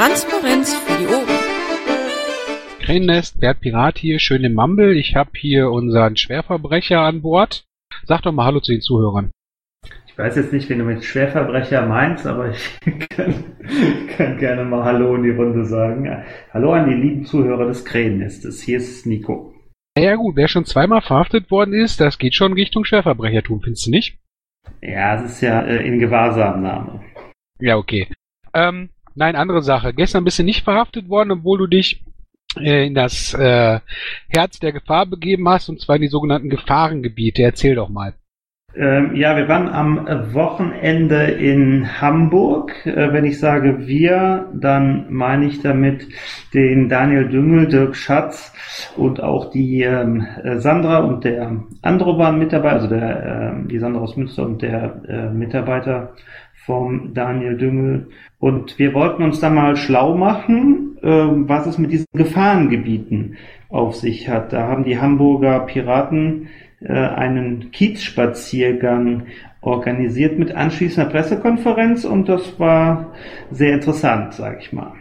Transparenz für die Ohren. Krähennest, Bert Pirat hier, schön im Mumble. Ich habe hier unseren Schwerverbrecher an Bord. Sag doch mal Hallo zu den Zuhörern. Ich weiß jetzt nicht, wen du mit Schwerverbrecher meinst, aber ich kann, kann gerne mal Hallo in die Runde sagen. Hallo an die lieben Zuhörer des Krähennestes. Hier ist Nico. Ja gut, wer schon zweimal verhaftet worden ist, das geht schon Richtung Schwerverbrechertum, findest du nicht? Ja, es ist ja äh, in Gewahrsamnahme. Ja, okay. Ähm, nein, andere Sache. Gestern bist du nicht verhaftet worden, obwohl du dich äh, in das äh, Herz der Gefahr begeben hast, und zwar in die sogenannten Gefahrengebiete. Erzähl doch mal. Ähm, ja, wir waren am Wochenende in Hamburg. Äh, wenn ich sage wir, dann meine ich damit den Daniel Düngel, Dirk Schatz und auch die ähm, äh, Sandra und der Andro waren mit also der, äh, die Sandra aus Münster und der äh, Mitarbeiter vom Daniel Düngel. Und wir wollten uns da mal schlau machen, äh, was es mit diesen Gefahrengebieten auf sich hat. Da haben die Hamburger Piraten äh, einen Kiezspaziergang organisiert mit anschließender Pressekonferenz und das war sehr interessant, sag ich mal.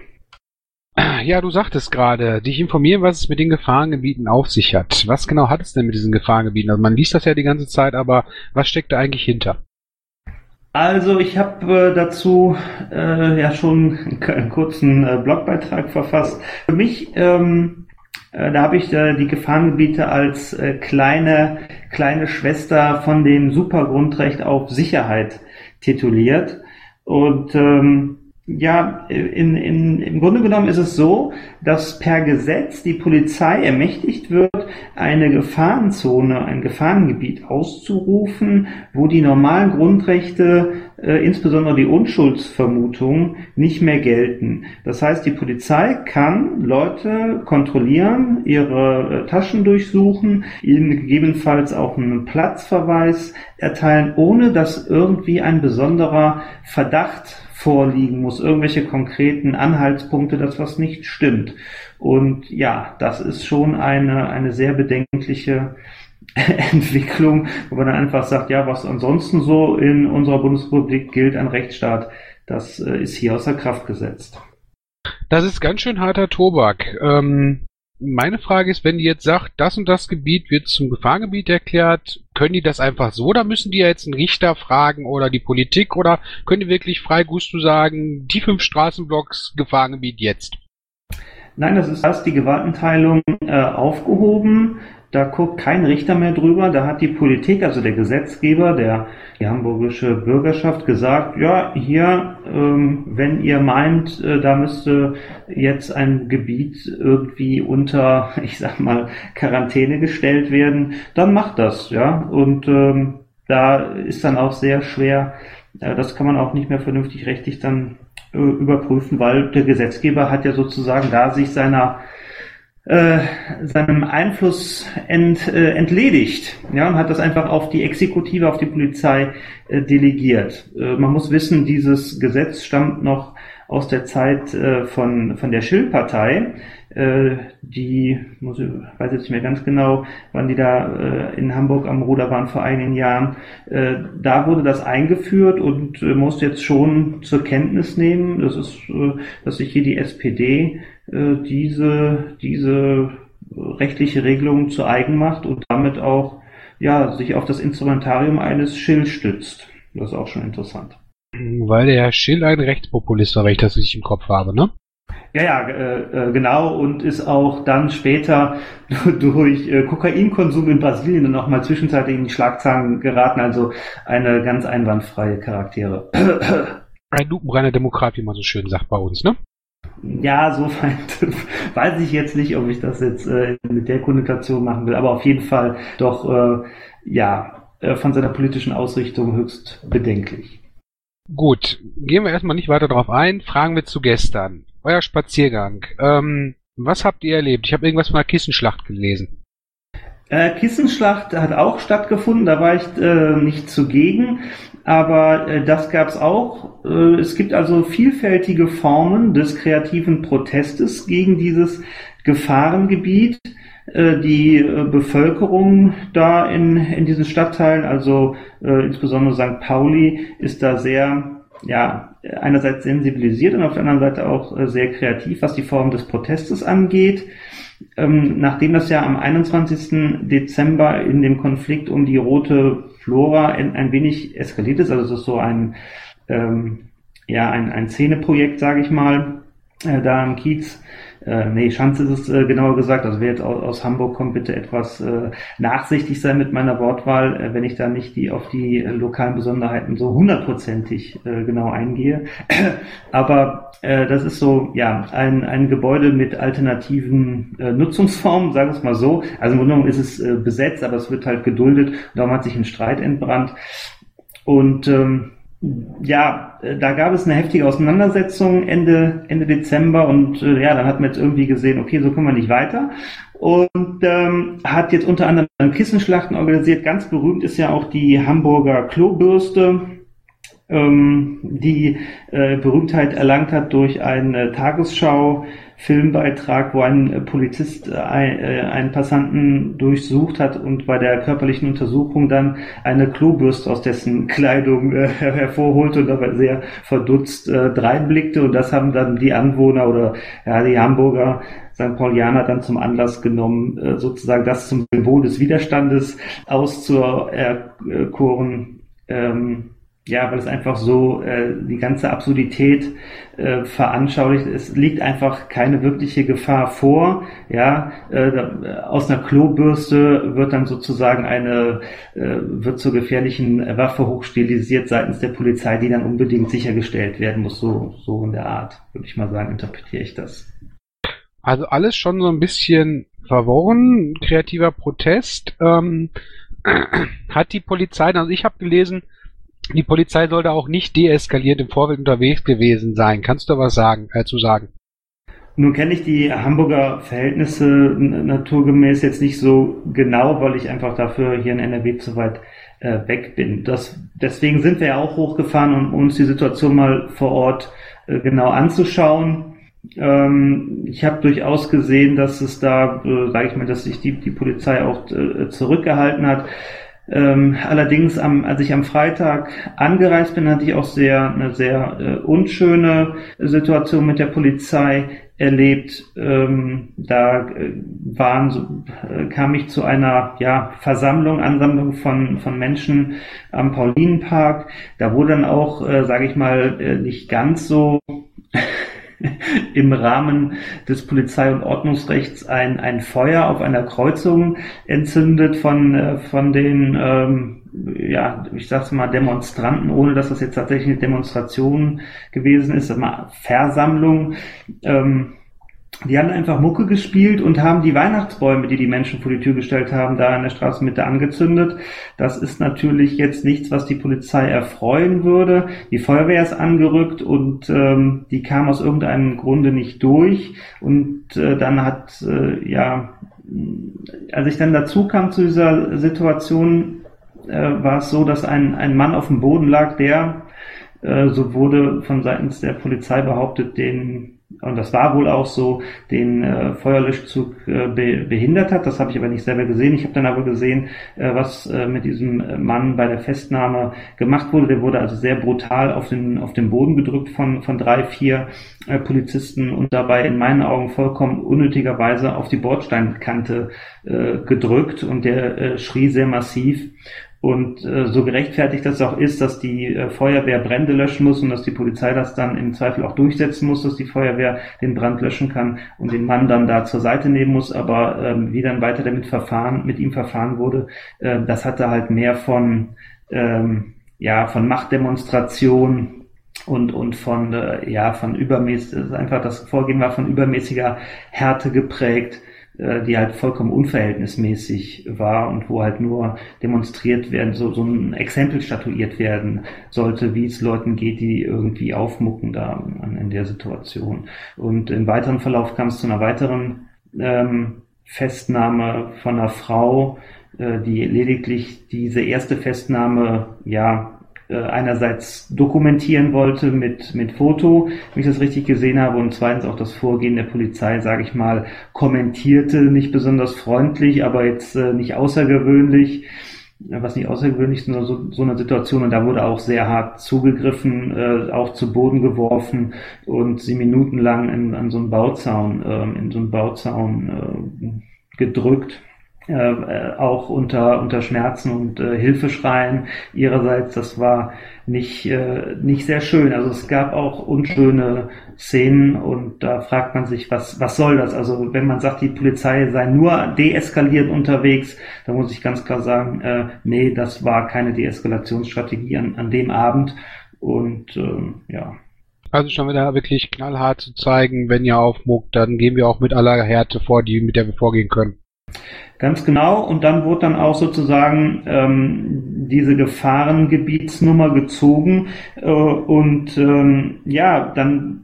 Ja, du sagtest gerade, dich informieren, was es mit den Gefahrengebieten auf sich hat. Was genau hat es denn mit diesen Gefahrengebieten? Also man liest das ja die ganze Zeit, aber was steckt da eigentlich hinter? Also ich habe äh, dazu äh, ja schon einen kurzen äh, Blogbeitrag verfasst. Für mich ähm, äh, da habe ich äh, die Gefahrengebiete als äh, kleine, kleine Schwester von dem Supergrundrecht auf Sicherheit tituliert. Und ähm, ja, in, in, im Grunde genommen ist es so, dass per Gesetz die Polizei ermächtigt wird, eine Gefahrenzone, ein Gefahrengebiet auszurufen, wo die normalen Grundrechte, äh, insbesondere die Unschuldsvermutung, nicht mehr gelten. Das heißt, die Polizei kann Leute kontrollieren, ihre äh, Taschen durchsuchen, ihnen gegebenenfalls auch einen Platzverweis erteilen, ohne dass irgendwie ein besonderer Verdacht vorliegen muss, irgendwelche konkreten Anhaltspunkte, dass was nicht stimmt. Und ja, das ist schon eine, eine sehr bedenkliche Entwicklung, wo man dann einfach sagt, ja, was ansonsten so in unserer Bundesrepublik gilt an Rechtsstaat, das äh, ist hier außer Kraft gesetzt. Das ist ganz schön harter Tobak. Ähm, meine Frage ist, wenn die jetzt sagt, das und das Gebiet wird zum Gefahrengebiet erklärt, können die das einfach so oder müssen die jetzt einen Richter fragen oder die Politik oder können die wirklich frei Gusto sagen, die fünf Straßenblocks Gefahrengebiet jetzt? Nein, das ist erst die Gewaltenteilung äh, aufgehoben. Da guckt kein Richter mehr drüber. Da hat die Politik, also der Gesetzgeber, der die hamburgische Bürgerschaft gesagt, ja, hier, ähm, wenn ihr meint, äh, da müsste jetzt ein Gebiet irgendwie unter, ich sag mal, Quarantäne gestellt werden, dann macht das, ja. Und ähm, da ist dann auch sehr schwer, äh, das kann man auch nicht mehr vernünftig rechtlich dann überprüfen, weil der Gesetzgeber hat ja sozusagen da sich seiner äh, seinem Einfluss ent, äh, entledigt ja, und hat das einfach auf die Exekutive, auf die Polizei äh, delegiert. Äh, man muss wissen, dieses Gesetz stammt noch aus der Zeit äh, von, von der Schill-Partei, äh, die, muss ich weiß jetzt nicht mehr ganz genau, wann die da äh, in Hamburg am Ruder waren vor einigen Jahren. Äh, da wurde das eingeführt und äh, muss jetzt schon zur Kenntnis nehmen, das ist, äh, dass sich hier die SPD äh, diese, diese rechtliche Regelung zu eigen macht und damit auch ja, sich auf das Instrumentarium eines Schill stützt. Das ist auch schon interessant. Weil der Herr Schill ein Rechtspopulist war, wenn ich das richtig im Kopf habe, ne? Ja, ja, äh, äh genau, und ist auch dann später durch äh, Kokainkonsum in Brasilien dann auch mal zwischenzeitlich in die Schlagzeilen geraten, also eine ganz einwandfreie Charaktere. Ein lupenreiner Demokrat, wie man so schön sagt bei uns, ne? Ja, so weit weiß ich jetzt nicht, ob ich das jetzt äh, mit der Konnotation machen will, aber auf jeden Fall doch, äh, ja, äh, von seiner politischen Ausrichtung höchst bedenklich. Gut, gehen wir erstmal nicht weiter darauf ein. Fragen wir zu gestern. Euer Spaziergang. Ähm, was habt ihr erlebt? Ich habe irgendwas von einer Kissenschlacht gelesen. Äh, Kissenschlacht hat auch stattgefunden, da war ich äh, nicht zugegen, aber äh, das gab es auch. Äh, es gibt also vielfältige Formen des kreativen Protestes gegen dieses Gefahrengebiet. Äh, die äh, Bevölkerung da in, in diesen Stadtteilen, also insbesondere St. Pauli, ist da sehr ja, einerseits sensibilisiert und auf der anderen Seite auch äh, sehr kreativ, was die Form des Protestes angeht. Ähm, nachdem das ja am 21. Dezember in dem Konflikt um die rote Flora ein, ein wenig eskaliert ist, also es ist so ein, ähm, ja, ein, ein Szeneprojekt, sage ich mal, äh, da am Kiez, äh, nee, Schanz ist es äh, genauer gesagt. Also wer jetzt aus, aus Hamburg kommt, bitte etwas äh, nachsichtig sein mit meiner Wortwahl, äh, wenn ich da nicht die auf die äh, lokalen Besonderheiten so hundertprozentig äh, genau eingehe. Aber äh, das ist so, ja, ein, ein Gebäude mit alternativen äh, Nutzungsformen, sagen wir es mal so. Also im Grunde genommen ist es äh, besetzt, aber es wird halt geduldet. Darum hat sich ein Streit entbrannt. Und ähm, ja, äh, da gab es eine heftige Auseinandersetzung Ende, Ende Dezember und äh, ja, dann hat man jetzt irgendwie gesehen, okay, so kommen wir nicht weiter. Und ähm, hat jetzt unter anderem Kissenschlachten organisiert. Ganz berühmt ist ja auch die Hamburger Klobürste, die äh, Berühmtheit erlangt hat durch eine Tagesschau Filmbeitrag, wo ein äh, Polizist äh, äh, einen Passanten durchsucht hat und bei der körperlichen Untersuchung dann eine Klobürste aus dessen Kleidung äh, hervorholt und dabei sehr verdutzt äh, dreinblickte und das haben dann die Anwohner oder ja, die Hamburger St. Paulianer dann zum Anlass genommen, äh, sozusagen das zum Symbol des Widerstandes auszuerkoren. Ähm, ja, weil es einfach so äh, die ganze Absurdität äh, veranschaulicht. Es liegt einfach keine wirkliche Gefahr vor. Ja, äh, aus einer Klobürste wird dann sozusagen eine äh, wird zur gefährlichen Waffe hochstilisiert seitens der Polizei, die dann unbedingt sichergestellt werden muss. So so in der Art, würde ich mal sagen, interpretiere ich das. Also alles schon so ein bisschen verworren, kreativer Protest. Ähm, hat die Polizei, also ich habe gelesen, die Polizei sollte auch nicht deeskaliert im Vorfeld unterwegs gewesen sein. Kannst du was sagen, äh, zu sagen? Nun kenne ich die Hamburger Verhältnisse naturgemäß jetzt nicht so genau, weil ich einfach dafür hier in NRW zu weit äh, weg bin. Das, deswegen sind wir ja auch hochgefahren, um uns die Situation mal vor Ort äh, genau anzuschauen. Ähm, ich habe durchaus gesehen, dass es da, äh, sage ich mal, dass sich die, die Polizei auch äh, zurückgehalten hat. Ähm, allerdings, am, als ich am Freitag angereist bin, hatte ich auch sehr eine sehr äh, unschöne Situation mit der Polizei erlebt. Ähm, da äh, waren so, äh, kam ich zu einer ja, Versammlung, Ansammlung von von Menschen am Paulinenpark. Da wurde dann auch, äh, sage ich mal, äh, nicht ganz so im Rahmen des Polizei- und Ordnungsrechts ein, ein Feuer auf einer Kreuzung entzündet von, äh, von den, ähm, ja, ich sag's mal, Demonstranten, ohne dass das jetzt tatsächlich eine Demonstration gewesen ist, mal Versammlung. Ähm, die haben einfach Mucke gespielt und haben die Weihnachtsbäume, die die Menschen vor die Tür gestellt haben, da in der Straßenmitte angezündet. Das ist natürlich jetzt nichts, was die Polizei erfreuen würde. Die Feuerwehr ist angerückt und ähm, die kam aus irgendeinem Grunde nicht durch. Und äh, dann hat, äh, ja, als ich dann dazu kam zu dieser Situation, äh, war es so, dass ein, ein Mann auf dem Boden lag, der, äh, so wurde von seitens der Polizei behauptet, den und das war wohl auch so, den äh, Feuerlöschzug äh, be behindert hat. Das habe ich aber nicht selber gesehen. Ich habe dann aber gesehen, äh, was äh, mit diesem Mann bei der Festnahme gemacht wurde. Der wurde also sehr brutal auf den, auf den Boden gedrückt von, von drei, vier äh, Polizisten und dabei in meinen Augen vollkommen unnötigerweise auf die Bordsteinkante äh, gedrückt und der äh, schrie sehr massiv. Und äh, so gerechtfertigt das auch ist, dass die äh, Feuerwehr Brände löschen muss und dass die Polizei das dann im Zweifel auch durchsetzen muss, dass die Feuerwehr den Brand löschen kann und den Mann dann da zur Seite nehmen muss. Aber ähm, wie dann weiter damit verfahren, mit ihm verfahren wurde, äh, das hatte halt mehr von ähm, ja von Machtdemonstration und und von äh, ja von übermäßig einfach das Vorgehen war von übermäßiger Härte geprägt die halt vollkommen unverhältnismäßig war und wo halt nur demonstriert werden, so, so ein Exempel statuiert werden sollte, wie es Leuten geht, die irgendwie aufmucken da in der Situation. Und im weiteren Verlauf kam es zu einer weiteren ähm, Festnahme von einer Frau, äh, die lediglich diese erste Festnahme ja äh, einerseits dokumentieren wollte mit, mit Foto, wenn ich das richtig gesehen habe, und zweitens auch das Vorgehen der Polizei, sage ich mal, kommentierte, nicht besonders freundlich, aber jetzt äh, nicht außergewöhnlich. was nicht außergewöhnlich ist, in so, so einer Situation. Und da wurde auch sehr hart zugegriffen, äh, auch zu Boden geworfen und sie minutenlang in, an so einen Bauzaun, äh, in so einen Bauzaun äh, gedrückt. Äh, auch unter, unter Schmerzen und äh, Hilfeschreien ihrerseits. Das war nicht, äh, nicht sehr schön. Also es gab auch unschöne Szenen und da fragt man sich, was, was soll das? Also wenn man sagt, die Polizei sei nur deeskaliert unterwegs, dann muss ich ganz klar sagen, äh, nee, das war keine Deeskalationsstrategie an, an dem Abend und äh, ja. Also schon wieder wirklich knallhart zu zeigen, wenn ihr aufmuckt, dann gehen wir auch mit aller Härte vor, die mit der wir vorgehen können. Ganz genau. Und dann wurde dann auch sozusagen ähm, diese Gefahrengebietsnummer gezogen. Äh, und ähm, ja, dann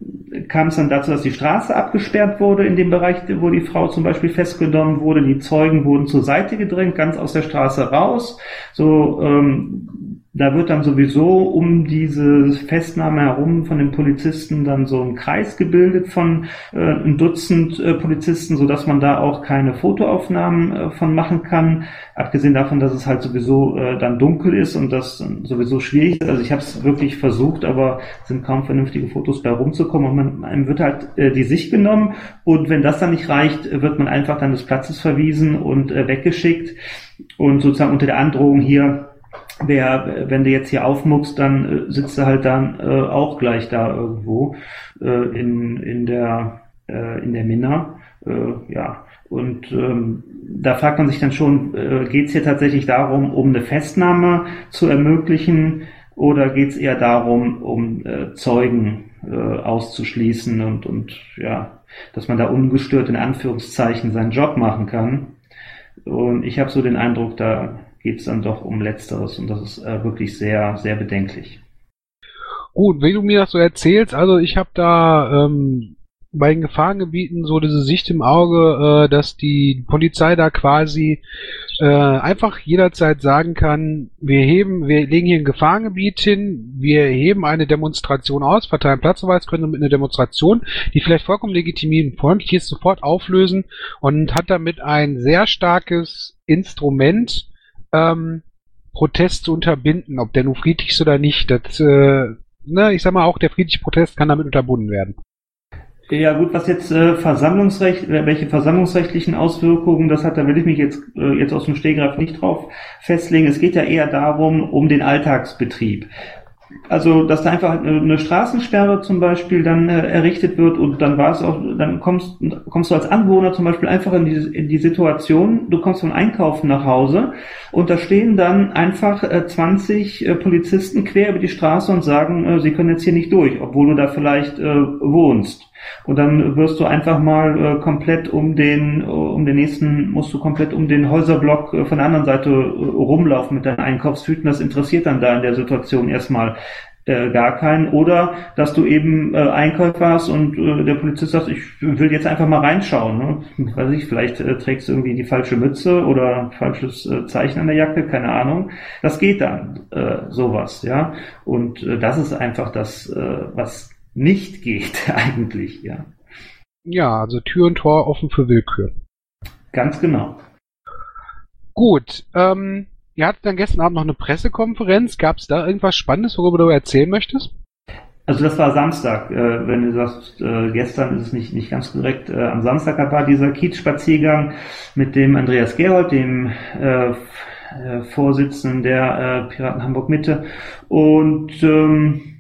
kam es dann dazu, dass die Straße abgesperrt wurde in dem Bereich, wo die Frau zum Beispiel festgenommen wurde. Die Zeugen wurden zur Seite gedrängt, ganz aus der Straße raus. So ähm, da wird dann sowieso um diese Festnahme herum von den Polizisten dann so ein Kreis gebildet von äh, ein Dutzend äh, Polizisten, so dass man da auch keine Fotoaufnahmen äh, von machen kann. Abgesehen davon, dass es halt sowieso äh, dann dunkel ist und das sowieso schwierig ist. Also ich habe es wirklich versucht, aber sind kaum vernünftige Fotos bei rumzukommen und man einem wird halt äh, die Sicht genommen und wenn das dann nicht reicht, wird man einfach dann des Platzes verwiesen und äh, weggeschickt und sozusagen unter der Androhung hier wer, wenn du jetzt hier aufmuckst, dann äh, sitzt du halt dann äh, auch gleich da irgendwo äh, in, in der äh, in der Minna. Äh, ja. Und ähm, da fragt man sich dann schon, äh, geht es hier tatsächlich darum, um eine Festnahme zu ermöglichen oder geht es eher darum, um äh, Zeugen äh, auszuschließen und, und ja, dass man da ungestört in Anführungszeichen seinen Job machen kann. Und ich habe so den Eindruck, da geht es dann doch um Letzteres und das ist äh, wirklich sehr, sehr bedenklich. Gut, wenn du mir das so erzählst, also ich habe da ähm, bei den Gefahrengebieten so diese Sicht im Auge, äh, dass die Polizei da quasi äh, einfach jederzeit sagen kann, wir heben, wir legen hier ein Gefahrengebiet hin, wir heben eine Demonstration aus, verteilen Platzverweis, können mit einer Demonstration, die vielleicht vollkommen legitim und ist, sofort auflösen und hat damit ein sehr starkes Instrument, ähm, Protest zu unterbinden, ob der nun friedlich ist oder nicht. Das, äh, ne, ich sag mal, auch der friedliche Protest kann damit unterbunden werden. Ja gut, was jetzt äh, Versammlungsrecht, äh, welche versammlungsrechtlichen Auswirkungen das hat, da will ich mich jetzt äh, jetzt aus dem Stehgreif nicht drauf festlegen. Es geht ja eher darum, um den Alltagsbetrieb. Also, dass da einfach eine, Straßensperre zum Beispiel dann äh, errichtet wird und dann war es auch, dann kommst, kommst du als Anwohner zum Beispiel einfach in die, in die Situation, du kommst vom Einkaufen nach Hause und da stehen dann einfach äh, 20 äh, Polizisten quer über die Straße und sagen, äh, sie können jetzt hier nicht durch, obwohl du da vielleicht äh, wohnst. Und dann wirst du einfach mal äh, komplett um den, äh, um den nächsten, musst du komplett um den Häuserblock äh, von der anderen Seite äh, rumlaufen mit deinen Einkaufstüten. Das interessiert dann da in der Situation erstmal äh, gar keinen. Oder dass du eben äh, Einkäufer hast und äh, der Polizist sagt, ich will jetzt einfach mal reinschauen. Ne? Weiß ich, vielleicht äh, trägst du irgendwie die falsche Mütze oder falsches äh, Zeichen an der Jacke, keine Ahnung. Das geht dann, äh, sowas, ja. Und äh, das ist einfach das, äh, was nicht geht eigentlich, ja. Ja, also Tür und Tor offen für Willkür. Ganz genau. Gut, ähm, ihr hattet dann gestern Abend noch eine Pressekonferenz. Gab es da irgendwas Spannendes, worüber du erzählen möchtest? Also das war Samstag, äh, wenn du sagst, äh, gestern ist es nicht, nicht ganz korrekt. Äh, am Samstag war dieser Kiez-Spaziergang mit dem Andreas Gerold, dem äh, äh Vorsitzenden der äh, Piraten Hamburg Mitte. Und ähm, äh,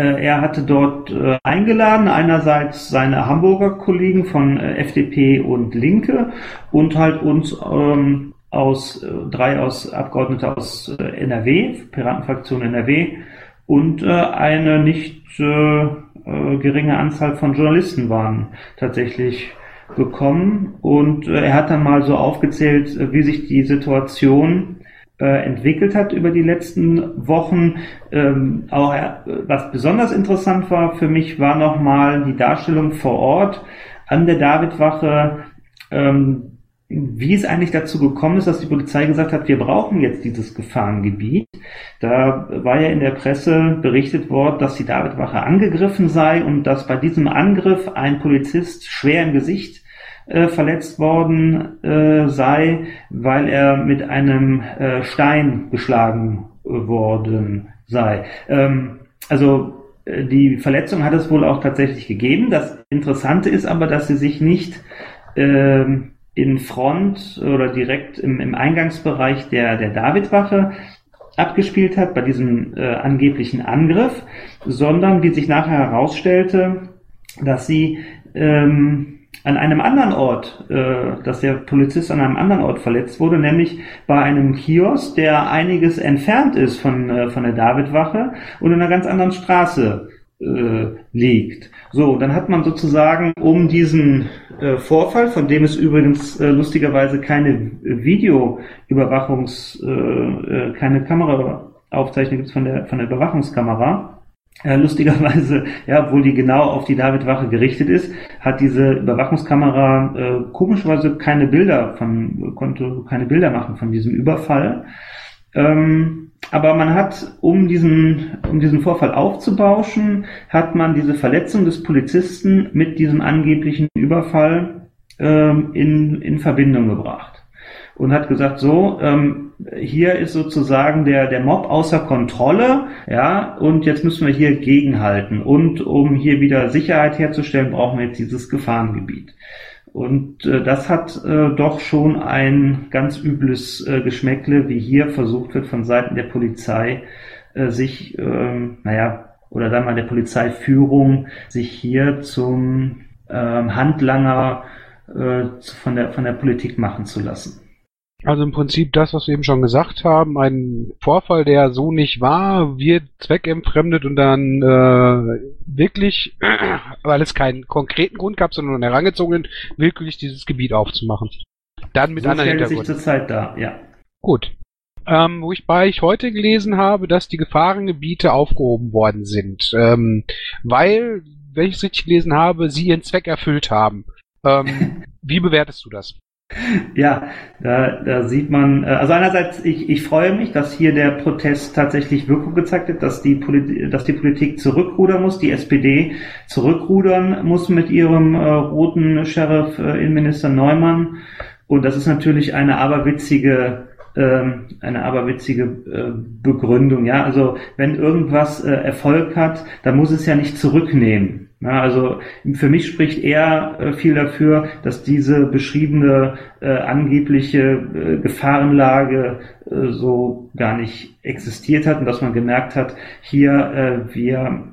er hatte dort äh, eingeladen, einerseits seine Hamburger Kollegen von äh, FDP und Linke und halt uns ähm, aus drei aus Abgeordnete aus NRW, Piratenfraktion NRW und eine nicht geringe Anzahl von Journalisten waren tatsächlich gekommen und er hat dann mal so aufgezählt, wie sich die Situation äh, entwickelt hat über die letzten Wochen. Ähm, auch äh, was besonders interessant war für mich, war nochmal die Darstellung vor Ort an der Davidwache, ähm, wie es eigentlich dazu gekommen ist, dass die Polizei gesagt hat, wir brauchen jetzt dieses Gefahrengebiet. Da war ja in der Presse berichtet worden, dass die Davidwache angegriffen sei und dass bei diesem Angriff ein Polizist schwer im Gesicht äh, verletzt worden äh, sei, weil er mit einem äh, Stein geschlagen worden sei. Ähm, also äh, die Verletzung hat es wohl auch tatsächlich gegeben. Das Interessante ist aber, dass sie sich nicht ähm, in Front oder direkt im, im Eingangsbereich der, der Davidwache abgespielt hat bei diesem äh, angeblichen Angriff, sondern wie sich nachher herausstellte, dass sie ähm, an einem anderen Ort, äh, dass der Polizist an einem anderen Ort verletzt wurde, nämlich bei einem Kiosk, der einiges entfernt ist von, äh, von der Davidwache und in einer ganz anderen Straße äh, liegt. So, dann hat man sozusagen um diesen äh, Vorfall, von dem es übrigens äh, lustigerweise keine Videoüberwachungs, äh, äh, keine Kameraaufzeichnung gibt von der von der Überwachungskamera, lustigerweise, ja, obwohl die genau auf die Davidwache gerichtet ist, hat diese Überwachungskamera äh, komischerweise keine Bilder von, konnte keine Bilder machen von diesem Überfall. Ähm, aber man hat, um diesen, um diesen Vorfall aufzubauschen, hat man diese Verletzung des Polizisten mit diesem angeblichen Überfall ähm, in, in Verbindung gebracht und hat gesagt, so, ähm, hier ist sozusagen der, der Mob außer Kontrolle, ja, und jetzt müssen wir hier gegenhalten. Und um hier wieder Sicherheit herzustellen, brauchen wir jetzt dieses Gefahrengebiet. Und äh, das hat äh, doch schon ein ganz übles äh, Geschmäckle, wie hier versucht wird von Seiten der Polizei, äh, sich, äh, naja, oder dann mal der Polizeiführung, sich hier zum äh, Handlanger äh, von, der, von der Politik machen zu lassen. Also im Prinzip das, was wir eben schon gesagt haben, ein Vorfall, der so nicht war, wird zweckentfremdet und dann äh, wirklich, weil es keinen konkreten Grund gab, sondern einen herangezogenen, willkürlich dieses Gebiet aufzumachen. Dann mit so anderen stellt sich Hintergründen. zurzeit da, ja. Gut. Ähm, wo ich bei ich heute gelesen habe, dass die Gefahrengebiete aufgehoben worden sind, ähm, weil, wenn ich es richtig gelesen habe, sie ihren Zweck erfüllt haben. Ähm, wie bewertest du das? Ja, da, da sieht man, äh, also einerseits, ich, ich freue mich, dass hier der Protest tatsächlich Wirkung gezeigt hat, dass die, Politik, dass die Politik zurückrudern muss, die SPD zurückrudern muss mit ihrem äh, roten Sheriff, äh, Innenminister Neumann. Und das ist natürlich eine aberwitzige ähm, eine aberwitzige äh, Begründung. Ja, also wenn irgendwas äh, Erfolg hat, dann muss es ja nicht zurücknehmen. Ja, also für mich spricht eher äh, viel dafür, dass diese beschriebene äh, angebliche äh, Gefahrenlage äh, so gar nicht existiert hat und dass man gemerkt hat, hier äh, wir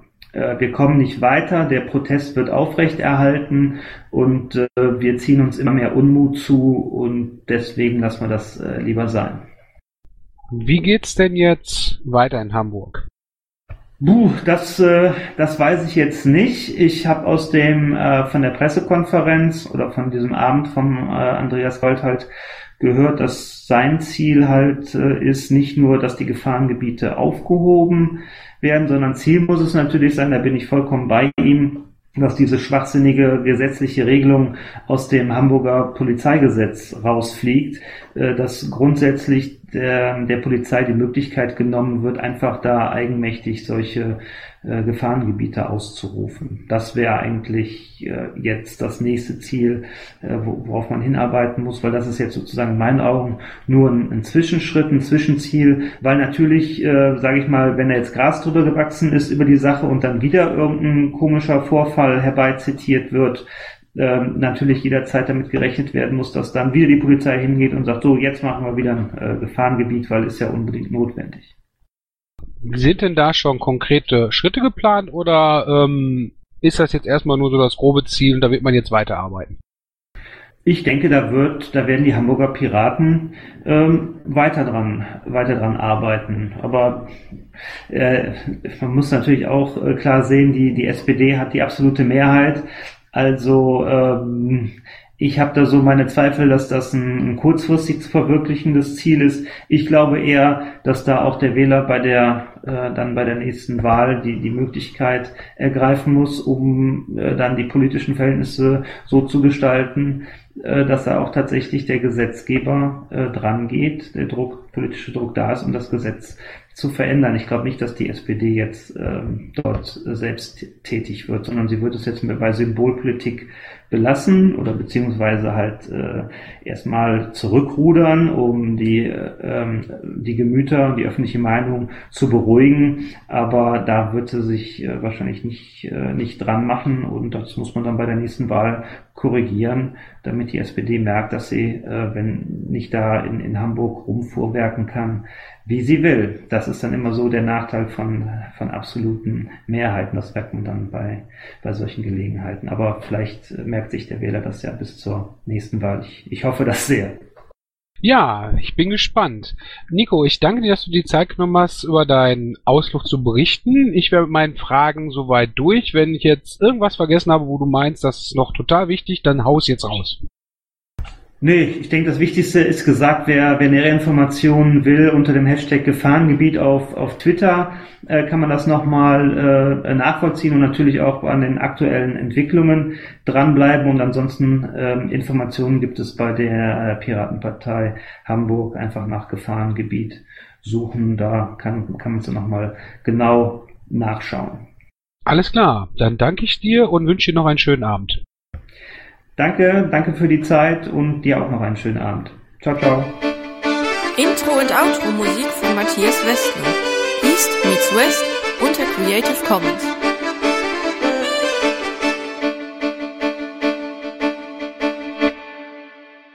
wir kommen nicht weiter, der Protest wird aufrechterhalten und wir ziehen uns immer mehr Unmut zu und deswegen lassen wir das lieber sein. Wie geht's denn jetzt weiter in Hamburg? Buh, das, äh, das weiß ich jetzt nicht. Ich habe aus dem äh, von der Pressekonferenz oder von diesem Abend vom äh, Andreas Gold halt gehört, dass sein Ziel halt äh, ist, nicht nur, dass die Gefahrengebiete aufgehoben werden, sondern Ziel muss es natürlich sein, da bin ich vollkommen bei ihm, dass diese schwachsinnige gesetzliche Regelung aus dem Hamburger Polizeigesetz rausfliegt, äh, dass grundsätzlich der, der Polizei die Möglichkeit genommen wird, einfach da eigenmächtig solche äh, Gefahrengebiete auszurufen. Das wäre eigentlich äh, jetzt das nächste Ziel, äh, worauf man hinarbeiten muss, weil das ist jetzt sozusagen in meinen Augen nur ein, ein Zwischenschritt, ein Zwischenziel, weil natürlich, äh, sage ich mal, wenn da jetzt Gras drüber gewachsen ist über die Sache und dann wieder irgendein komischer Vorfall herbeizitiert wird, ähm, natürlich jederzeit damit gerechnet werden muss, dass dann wieder die Polizei hingeht und sagt, so, jetzt machen wir wieder ein äh, Gefahrengebiet, weil ist ja unbedingt notwendig. Sind denn da schon konkrete Schritte geplant oder ähm, ist das jetzt erstmal nur so das grobe Ziel und da wird man jetzt weiterarbeiten? Ich denke, da wird, da werden die Hamburger Piraten ähm, weiter dran, weiter dran arbeiten. Aber äh, man muss natürlich auch äh, klar sehen, die die SPD hat die absolute Mehrheit. Also ähm, ich habe da so meine Zweifel, dass das ein, ein kurzfristig zu verwirklichendes Ziel ist. Ich glaube eher, dass da auch der Wähler bei der äh, dann bei der nächsten Wahl die die Möglichkeit ergreifen muss, um äh, dann die politischen Verhältnisse so zu gestalten, äh, dass da auch tatsächlich der Gesetzgeber äh, dran geht, der Druck, politische Druck da ist, um das Gesetz zu verändern. Ich glaube nicht, dass die SPD jetzt ähm, dort selbst tätig wird, sondern sie wird es jetzt bei Symbolpolitik belassen oder beziehungsweise halt äh, erstmal zurückrudern, um die, äh, die Gemüter und die öffentliche Meinung zu beruhigen. Aber da wird sie sich äh, wahrscheinlich nicht, äh, nicht dran machen und das muss man dann bei der nächsten Wahl korrigieren, damit die SPD merkt, dass sie, äh, wenn nicht da in, in Hamburg rumfuhrwerken kann, wie sie will. Das ist dann immer so der Nachteil von, von absoluten Mehrheiten. Das merkt man dann bei, bei solchen Gelegenheiten. Aber vielleicht merkt sich der Wähler das ja bis zur nächsten Wahl. Ich, ich hoffe das sehr. Ja, ich bin gespannt. Nico, ich danke dir, dass du die Zeit genommen hast, über deinen Ausflug zu berichten. Ich wäre mit meinen Fragen soweit durch. Wenn ich jetzt irgendwas vergessen habe, wo du meinst, das ist noch total wichtig, dann haus jetzt raus. Nee, ich denke, das Wichtigste ist gesagt, wer, wer nähere Informationen will, unter dem Hashtag Gefahrengebiet auf, auf Twitter äh, kann man das nochmal äh, nachvollziehen und natürlich auch an den aktuellen Entwicklungen dranbleiben. Und ansonsten äh, Informationen gibt es bei der äh, Piratenpartei Hamburg einfach nach Gefahrengebiet suchen. Da kann, kann man es nochmal genau nachschauen. Alles klar, dann danke ich dir und wünsche dir noch einen schönen Abend. Danke, danke für die Zeit und dir auch noch einen schönen Abend. Ciao, ciao. Intro und Outro Musik von Matthias Westner. East meets West unter Creative Commons.